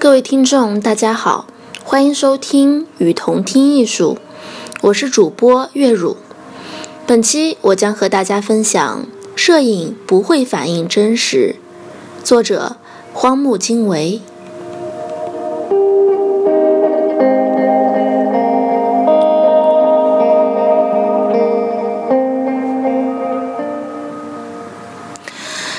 各位听众，大家好，欢迎收听《与同听艺术》，我是主播月汝。本期我将和大家分享《摄影不会反映真实》，作者荒木经惟。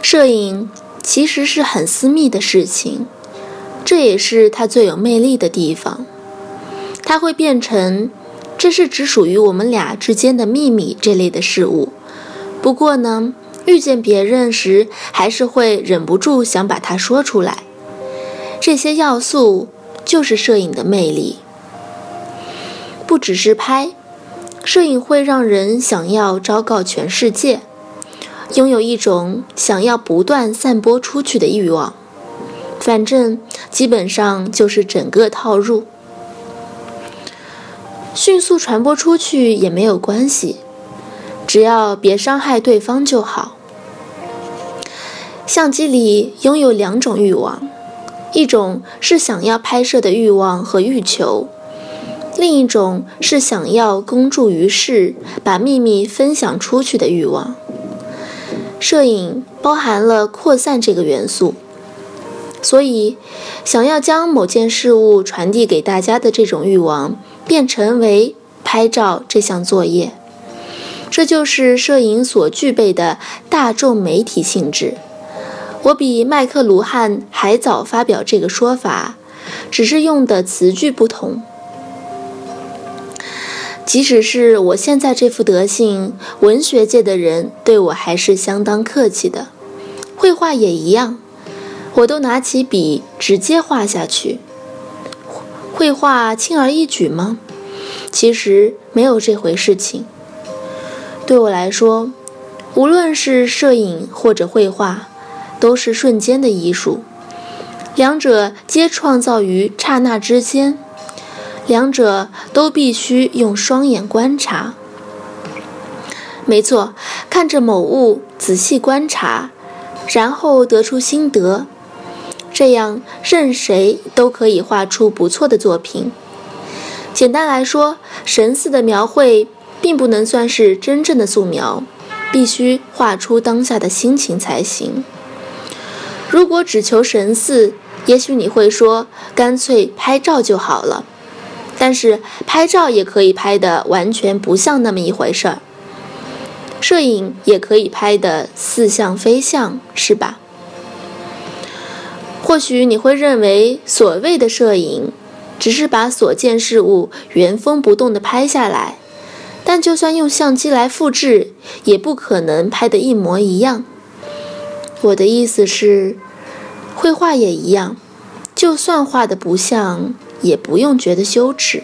摄影其实是很私密的事情。这也是它最有魅力的地方，它会变成这是只属于我们俩之间的秘密这类的事物。不过呢，遇见别人时还是会忍不住想把它说出来。这些要素就是摄影的魅力，不只是拍，摄影会让人想要昭告全世界，拥有一种想要不断散播出去的欲望。反正基本上就是整个套路，迅速传播出去也没有关系，只要别伤害对方就好。相机里拥有两种欲望，一种是想要拍摄的欲望和欲求，另一种是想要公诸于世、把秘密分享出去的欲望。摄影包含了扩散这个元素。所以，想要将某件事物传递给大家的这种欲望，便成为拍照这项作业，这就是摄影所具备的大众媒体性质。我比麦克卢汉还早发表这个说法，只是用的词句不同。即使是我现在这副德行，文学界的人对我还是相当客气的，绘画也一样。我都拿起笔直接画下去。绘画轻而易举吗？其实没有这回事情。对我来说，无论是摄影或者绘画，都是瞬间的艺术，两者皆创造于刹那之间，两者都必须用双眼观察。没错，看着某物仔细观察，然后得出心得。这样，任谁都可以画出不错的作品。简单来说，神似的描绘并不能算是真正的素描，必须画出当下的心情才行。如果只求神似，也许你会说，干脆拍照就好了。但是，拍照也可以拍得完全不像那么一回事儿。摄影也可以拍得似像非像，是吧？或许你会认为，所谓的摄影，只是把所见事物原封不动地拍下来，但就算用相机来复制，也不可能拍得一模一样。我的意思是，绘画也一样，就算画得不像，也不用觉得羞耻。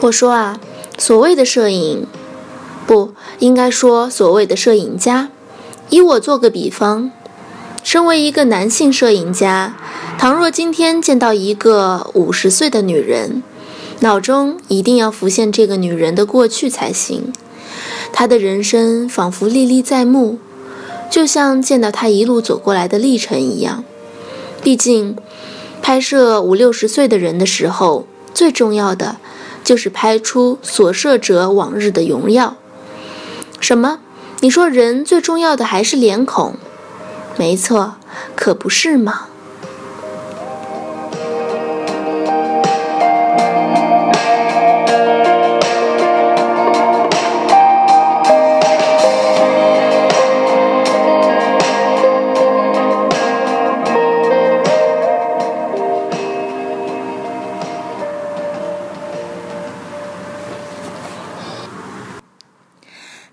我说啊，所谓的摄影，不应该说所谓的摄影家。以我做个比方，身为一个男性摄影家，倘若今天见到一个五十岁的女人，脑中一定要浮现这个女人的过去才行。她的人生仿佛历历在目，就像见到她一路走过来的历程一样。毕竟，拍摄五六十岁的人的时候，最重要的。就是拍出所摄者往日的荣耀。什么？你说人最重要的还是脸孔？没错，可不是吗？